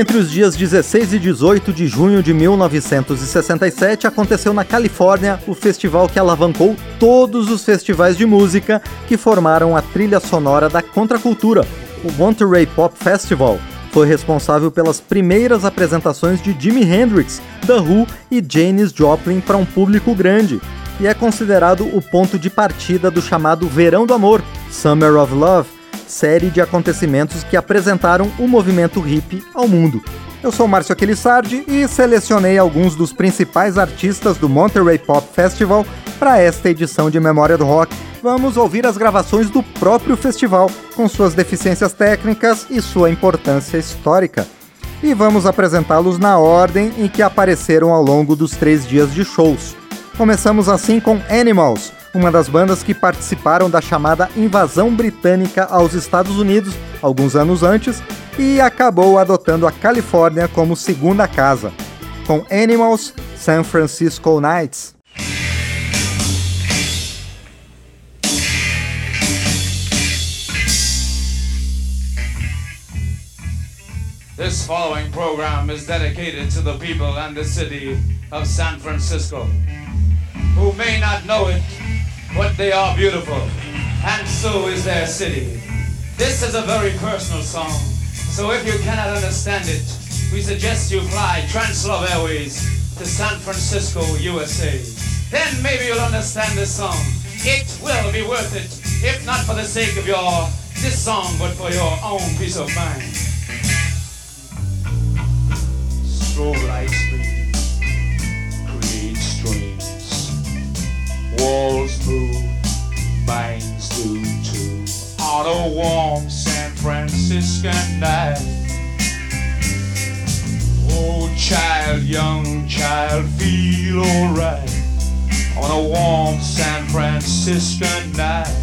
Entre os dias 16 e 18 de junho de 1967, aconteceu na Califórnia o festival que alavancou todos os festivais de música que formaram a trilha sonora da contracultura, o Monterey Pop Festival. Foi responsável pelas primeiras apresentações de Jimi Hendrix, The Who e Janis Joplin para um público grande, e é considerado o ponto de partida do chamado Verão do Amor, Summer of Love, série de acontecimentos que apresentaram o movimento hip ao mundo. Eu sou Márcio Aquilissardi e selecionei alguns dos principais artistas do Monterey Pop Festival para esta edição de Memória do Rock. Vamos ouvir as gravações do próprio festival, com suas deficiências técnicas e sua importância histórica. E vamos apresentá-los na ordem em que apareceram ao longo dos três dias de shows. Começamos assim com Animals, uma das bandas que participaram da chamada invasão britânica aos Estados Unidos alguns anos antes e acabou adotando a Califórnia como segunda casa, com Animals San Francisco Nights. This following program is dedicated to the people and the city of San Francisco, who may not know it but they are beautiful, and so is their city. This is a very personal song, so if you cannot understand it, we suggest you fly Translove Airways to San Francisco, USA. Then maybe you'll understand this song. It will be worth it, if not for the sake of your this song, but for your own peace of mind. Strobe lights create streams, walls move, minds do too. On a warm San Francisco night. Oh, child, young child, feel alright. On a warm San Francisco night.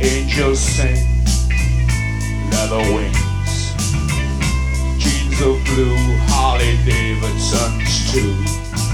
Angels sing, leather wings, jeans of blue, Harley Davidsons too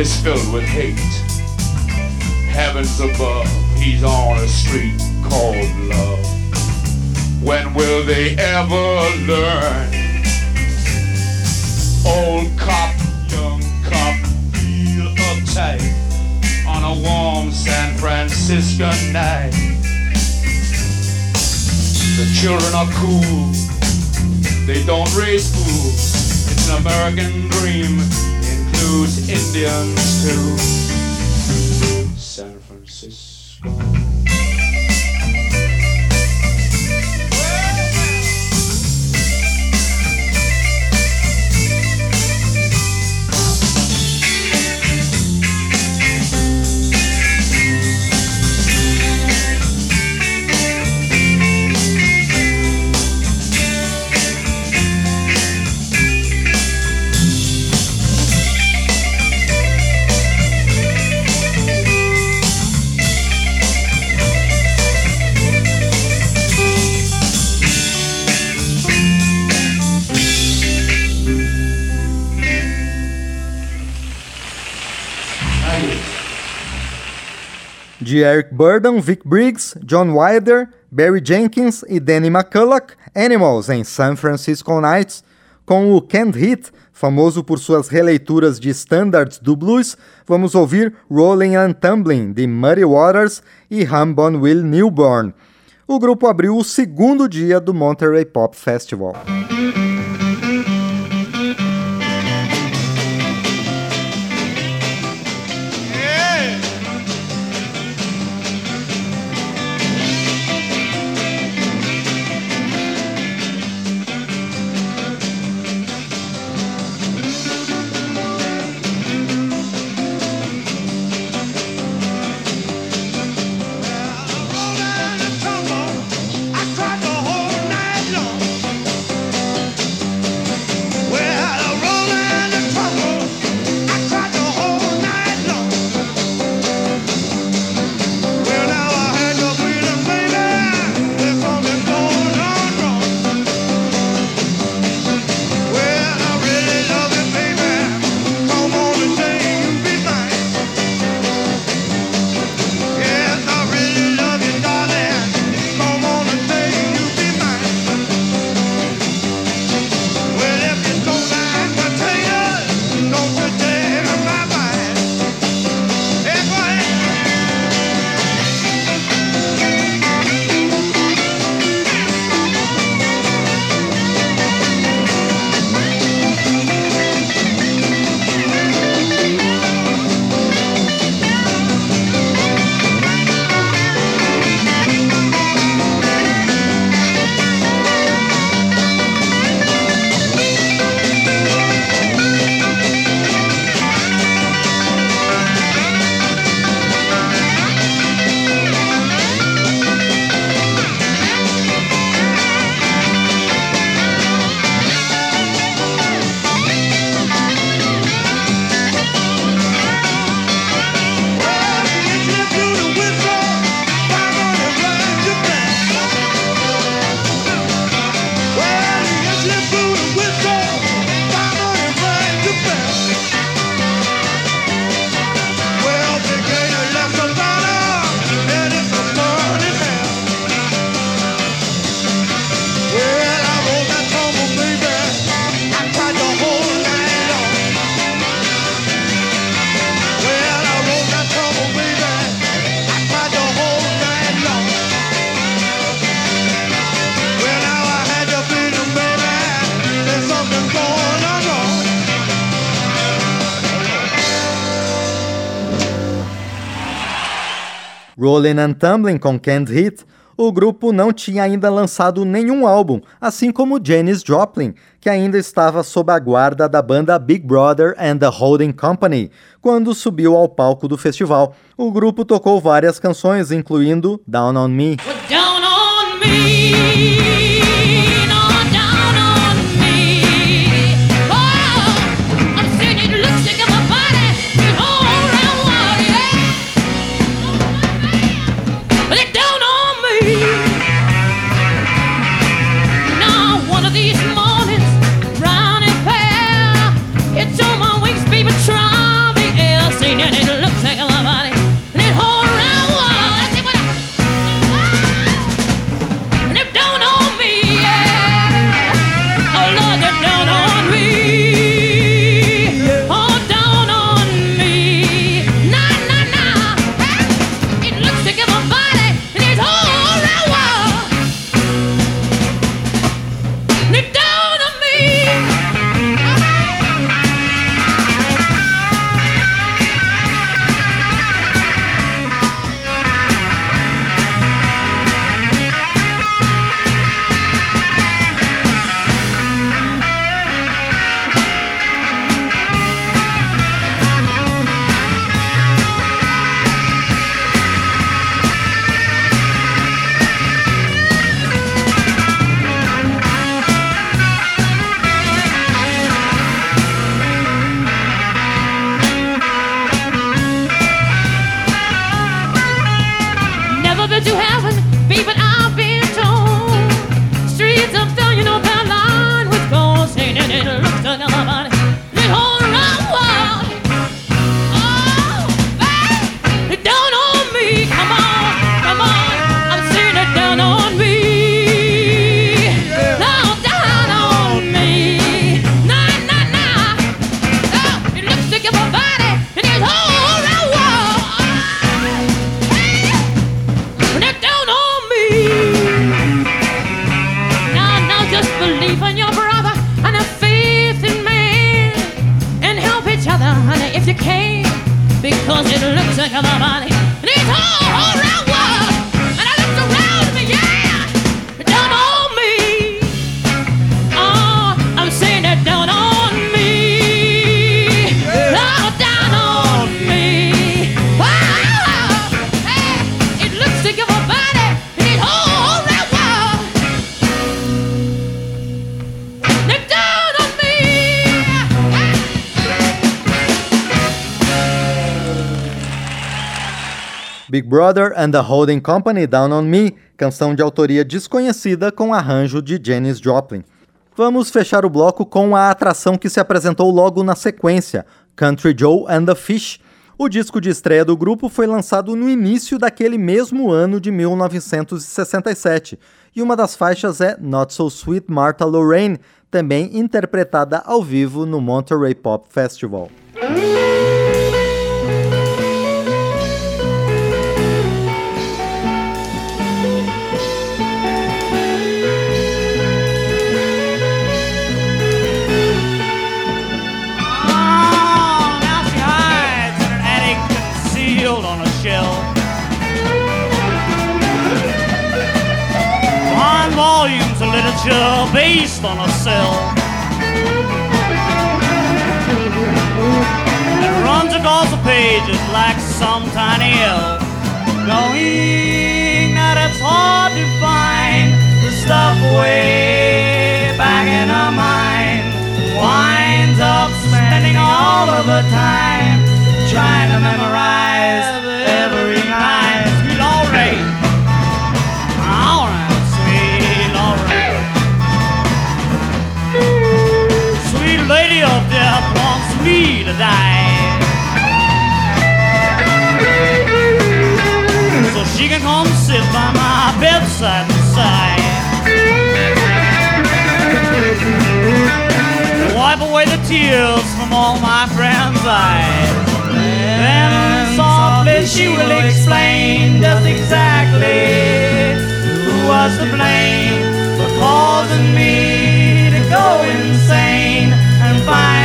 Is filled with hate. Heavens above, he's on a street called love. When will they ever learn? Old cop, young cop, feel uptight on a warm San Francisco night. The children are cool, they don't raise fools. It's an American dream includes Indians too. San Francisco. De Eric Burdon, Vic Briggs, John Wilder, Barry Jenkins e Danny McCulloch, Animals em San Francisco Nights, com o Can't Hit, famoso por suas releituras de standards do blues, vamos ouvir Rolling and Tumbling de Muddy Waters e Hambon Will Newborn. O grupo abriu o segundo dia do Monterey Pop Festival. Rollin' and Tumbling com Can't Hit, o grupo não tinha ainda lançado nenhum álbum, assim como Janis Joplin, que ainda estava sob a guarda da banda Big Brother and the Holding Company, quando subiu ao palco do festival. O grupo tocou várias canções, incluindo Down on Me. Down on me. Big Brother and the Holding Company Down on Me, canção de autoria desconhecida com arranjo de Janis Joplin. Vamos fechar o bloco com a atração que se apresentou logo na sequência, Country Joe and the Fish. O disco de estreia do grupo foi lançado no início daquele mesmo ano de 1967, e uma das faixas é Not So Sweet Martha Lorraine, também interpretada ao vivo no Monterey Pop Festival. Literature based on a cell. It runs across the pages like some tiny elf. Knowing that it's hard to find the stuff way back in her mind. Winds up spending all of her time trying to memorize So she can come sit by my bedside and sigh. Wipe away the tears from all my friends' eyes. Then softly she will explain just exactly who was to blame for causing me to go insane and finally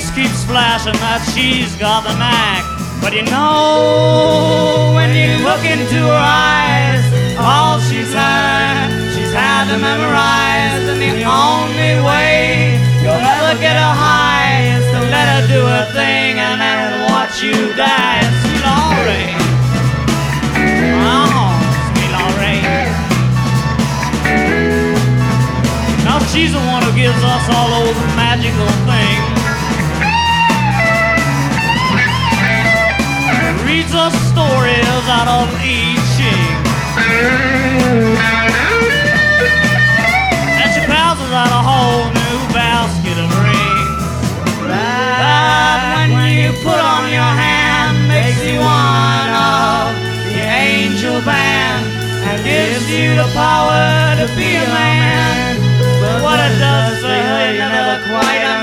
Face keeps flashing that she's got the knack. But you know, when you look into her eyes, all she's learned, she's had to memorize. And the only way you'll ever get her high is to let her do her thing and then watch you die. Sweet Lorraine. Oh, sweet Lorraine. Now she's the one who gives us all those magical things. Reads us stories out of I Ching. And she passes out a whole new basket of rings. That when you put on your hand makes you one of the angel band and gives you the power to be a man. But what it does for her, you never quite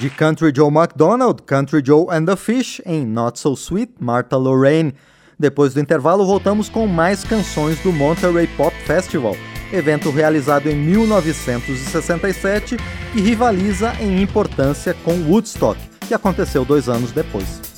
de Country Joe McDonald, Country Joe and the Fish, em Not So Sweet, Martha Lorraine. Depois do intervalo, voltamos com mais canções do Monterey Pop Festival, evento realizado em 1967 e rivaliza em importância com Woodstock, que aconteceu dois anos depois.